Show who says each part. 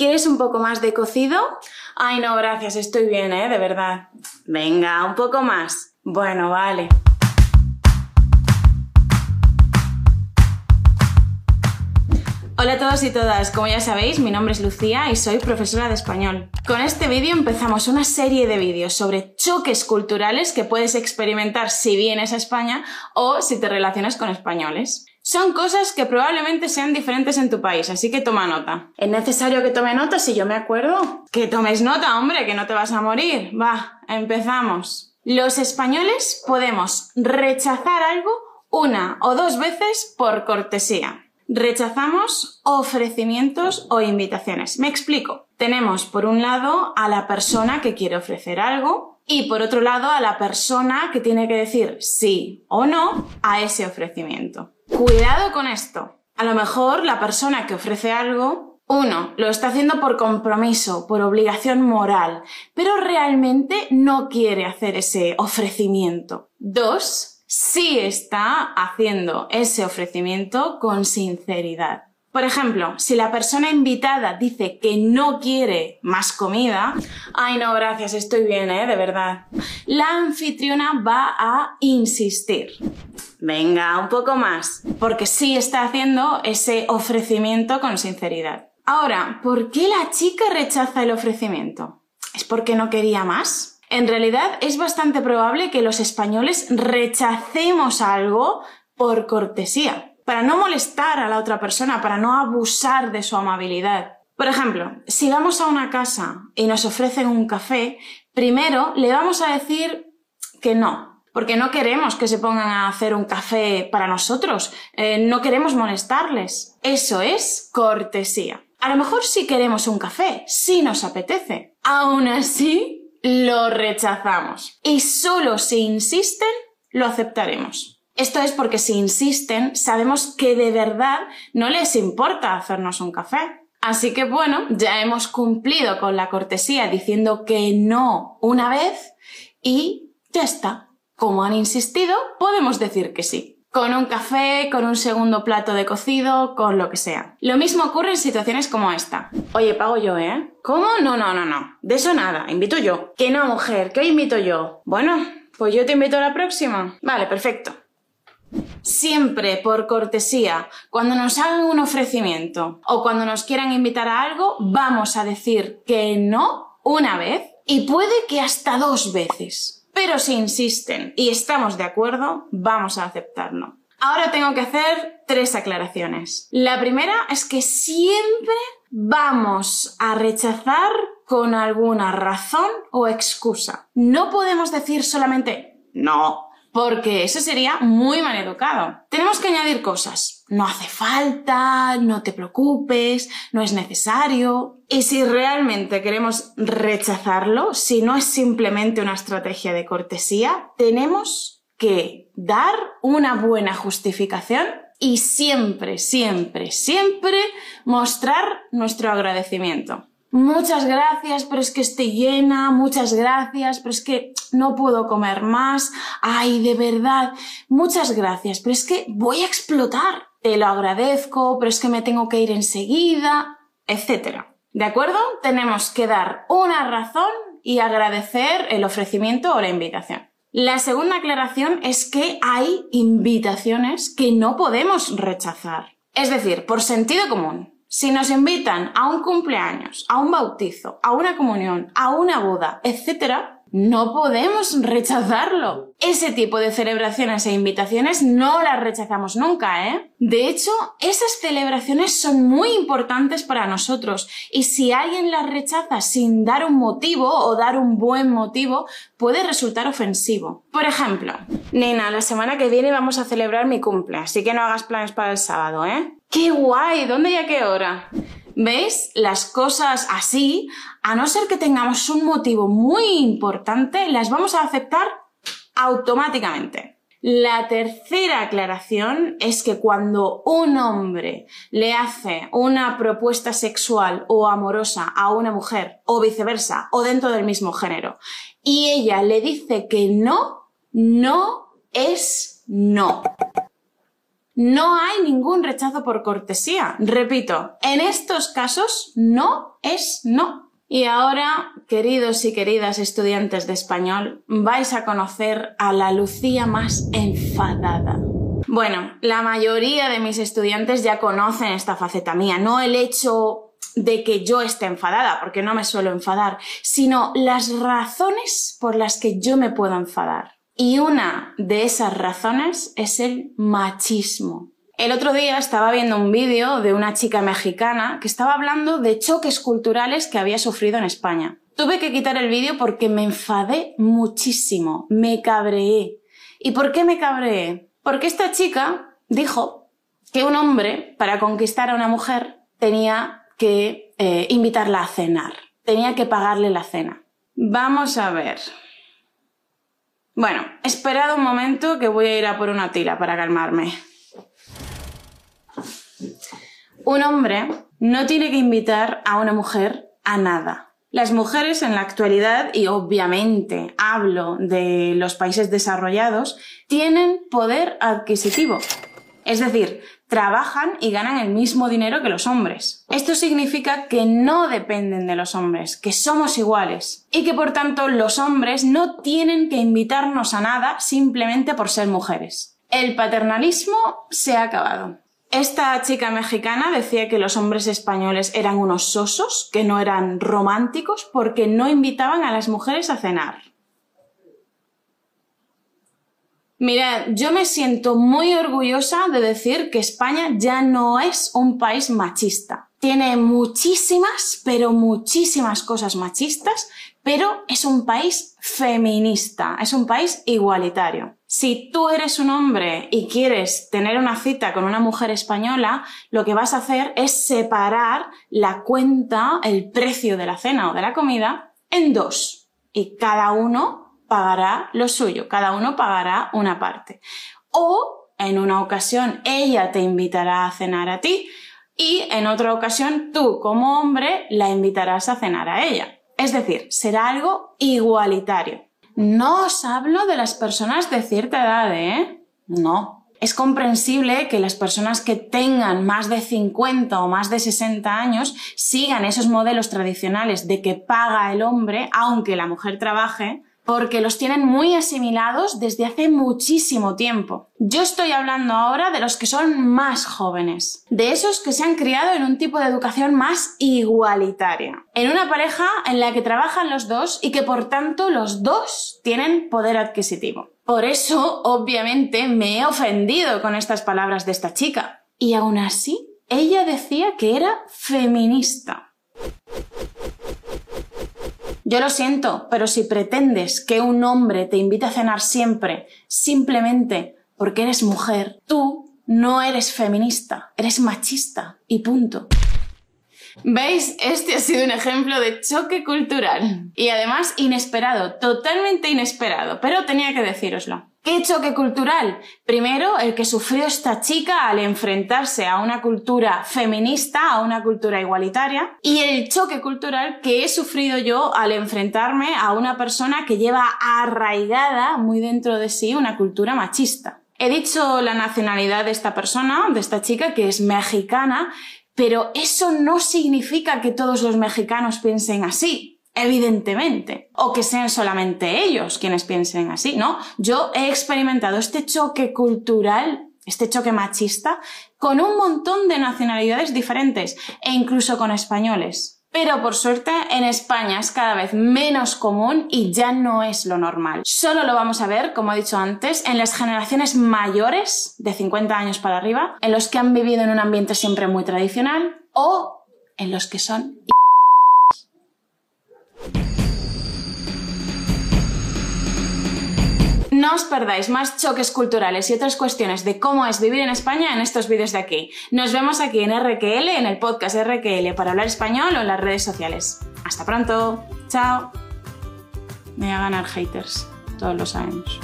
Speaker 1: ¿Quieres un poco más de cocido? Ay, no, gracias, estoy bien, ¿eh? De verdad. Venga, un poco más. Bueno, vale. Hola a todos y todas, como ya sabéis, mi nombre es Lucía y soy profesora de español. Con este vídeo empezamos una serie de vídeos sobre choques culturales que puedes experimentar si vienes a España o si te relacionas con españoles. Son cosas que probablemente sean diferentes en tu país, así que toma nota. ¿Es necesario que tome nota si yo me acuerdo? Que tomes nota, hombre, que no te vas a morir. Va, empezamos. Los españoles podemos rechazar algo una o dos veces por cortesía. Rechazamos ofrecimientos o invitaciones. Me explico. Tenemos por un lado a la persona que quiere ofrecer algo y por otro lado a la persona que tiene que decir sí o no a ese ofrecimiento. Cuidado con esto. A lo mejor la persona que ofrece algo, uno, lo está haciendo por compromiso, por obligación moral, pero realmente no quiere hacer ese ofrecimiento. Dos, sí está haciendo ese ofrecimiento con sinceridad. Por ejemplo, si la persona invitada dice que no quiere más comida, ay no, gracias, estoy bien, ¿eh? De verdad. La anfitriona va a insistir. Venga, un poco más, porque sí está haciendo ese ofrecimiento con sinceridad. Ahora, ¿por qué la chica rechaza el ofrecimiento? ¿Es porque no quería más? En realidad es bastante probable que los españoles rechacemos algo por cortesía, para no molestar a la otra persona, para no abusar de su amabilidad. Por ejemplo, si vamos a una casa y nos ofrecen un café, primero le vamos a decir que no, porque no queremos que se pongan a hacer un café para nosotros, eh, no queremos molestarles. Eso es cortesía. A lo mejor sí queremos un café, sí nos apetece. Aún así, lo rechazamos. Y solo si insisten, lo aceptaremos. Esto es porque si insisten, sabemos que de verdad no les importa hacernos un café. Así que bueno, ya hemos cumplido con la cortesía diciendo que no una vez y ya está. Como han insistido, podemos decir que sí con un café, con un segundo plato de cocido, con lo que sea. Lo mismo ocurre en situaciones como esta. Oye, pago yo, ¿eh? ¿Cómo? No, no, no, no. De eso nada, invito yo. Que no, mujer, que invito yo. Bueno, pues yo te invito a la próxima. Vale, perfecto. Siempre por cortesía, cuando nos hagan un ofrecimiento o cuando nos quieran invitar a algo, vamos a decir que no una vez y puede que hasta dos veces. Pero si insisten y estamos de acuerdo, vamos a aceptarlo. Ahora tengo que hacer tres aclaraciones. La primera es que siempre vamos a rechazar con alguna razón o excusa. No podemos decir solamente no, porque eso sería muy mal educado. Tenemos que añadir cosas. No hace falta, no te preocupes, no es necesario. Y si realmente queremos rechazarlo, si no es simplemente una estrategia de cortesía, tenemos que dar una buena justificación y siempre, siempre, siempre mostrar nuestro agradecimiento. Muchas gracias, pero es que estoy llena, muchas gracias, pero es que no puedo comer más, ay, de verdad, muchas gracias, pero es que voy a explotar, te lo agradezco, pero es que me tengo que ir enseguida, etc. ¿De acuerdo? Tenemos que dar una razón y agradecer el ofrecimiento o la invitación. La segunda aclaración es que hay invitaciones que no podemos rechazar. Es decir, por sentido común, si nos invitan a un cumpleaños, a un bautizo, a una comunión, a una boda, etc., no podemos rechazarlo. Ese tipo de celebraciones e invitaciones no las rechazamos nunca, ¿eh? De hecho, esas celebraciones son muy importantes para nosotros y si alguien las rechaza sin dar un motivo o dar un buen motivo, puede resultar ofensivo. Por ejemplo, nena, la semana que viene vamos a celebrar mi cumple, así que no hagas planes para el sábado, ¿eh? ¡Qué guay! ¿Dónde y a qué hora? ¿Veis? Las cosas así, a no ser que tengamos un motivo muy importante, las vamos a aceptar automáticamente. La tercera aclaración es que cuando un hombre le hace una propuesta sexual o amorosa a una mujer, o viceversa, o dentro del mismo género, y ella le dice que no, no es no. No hay ningún rechazo por cortesía. Repito, en estos casos no es no. Y ahora, queridos y queridas estudiantes de español, vais a conocer a la Lucía más enfadada. Bueno, la mayoría de mis estudiantes ya conocen esta faceta mía, no el hecho de que yo esté enfadada, porque no me suelo enfadar, sino las razones por las que yo me puedo enfadar. Y una de esas razones es el machismo. El otro día estaba viendo un vídeo de una chica mexicana que estaba hablando de choques culturales que había sufrido en España. Tuve que quitar el vídeo porque me enfadé muchísimo, me cabreé. ¿Y por qué me cabreé? Porque esta chica dijo que un hombre, para conquistar a una mujer, tenía que eh, invitarla a cenar, tenía que pagarle la cena. Vamos a ver. Bueno, esperad un momento que voy a ir a por una tira para calmarme. Un hombre no tiene que invitar a una mujer a nada. Las mujeres en la actualidad, y obviamente hablo de los países desarrollados, tienen poder adquisitivo. Es decir, trabajan y ganan el mismo dinero que los hombres. Esto significa que no dependen de los hombres, que somos iguales y que por tanto los hombres no tienen que invitarnos a nada simplemente por ser mujeres. El paternalismo se ha acabado. Esta chica mexicana decía que los hombres españoles eran unos sosos, que no eran románticos porque no invitaban a las mujeres a cenar. Mirad, yo me siento muy orgullosa de decir que España ya no es un país machista. Tiene muchísimas, pero muchísimas cosas machistas, pero es un país feminista, es un país igualitario. Si tú eres un hombre y quieres tener una cita con una mujer española, lo que vas a hacer es separar la cuenta, el precio de la cena o de la comida, en dos. Y cada uno pagará lo suyo, cada uno pagará una parte. O en una ocasión ella te invitará a cenar a ti y en otra ocasión tú como hombre la invitarás a cenar a ella. Es decir, será algo igualitario. No os hablo de las personas de cierta edad, ¿eh? No. Es comprensible que las personas que tengan más de 50 o más de 60 años sigan esos modelos tradicionales de que paga el hombre aunque la mujer trabaje, porque los tienen muy asimilados desde hace muchísimo tiempo. Yo estoy hablando ahora de los que son más jóvenes, de esos que se han criado en un tipo de educación más igualitaria, en una pareja en la que trabajan los dos y que por tanto los dos tienen poder adquisitivo. Por eso, obviamente, me he ofendido con estas palabras de esta chica. Y aún así, ella decía que era feminista. Yo lo siento, pero si pretendes que un hombre te invite a cenar siempre, simplemente porque eres mujer, tú no eres feminista, eres machista y punto. ¿Veis? Este ha sido un ejemplo de choque cultural. Y además inesperado, totalmente inesperado, pero tenía que decíroslo. ¿Qué choque cultural? Primero, el que sufrió esta chica al enfrentarse a una cultura feminista, a una cultura igualitaria, y el choque cultural que he sufrido yo al enfrentarme a una persona que lleva arraigada muy dentro de sí una cultura machista. He dicho la nacionalidad de esta persona, de esta chica, que es mexicana, pero eso no significa que todos los mexicanos piensen así evidentemente, o que sean solamente ellos quienes piensen así, ¿no? Yo he experimentado este choque cultural, este choque machista, con un montón de nacionalidades diferentes, e incluso con españoles. Pero por suerte en España es cada vez menos común y ya no es lo normal. Solo lo vamos a ver, como he dicho antes, en las generaciones mayores, de 50 años para arriba, en los que han vivido en un ambiente siempre muy tradicional o en los que son No os perdáis más choques culturales y otras cuestiones de cómo es vivir en España en estos vídeos de aquí. Nos vemos aquí en RQL, en el podcast RQL para hablar español o en las redes sociales. Hasta pronto. Chao. Me voy a ganar haters, todos lo sabemos.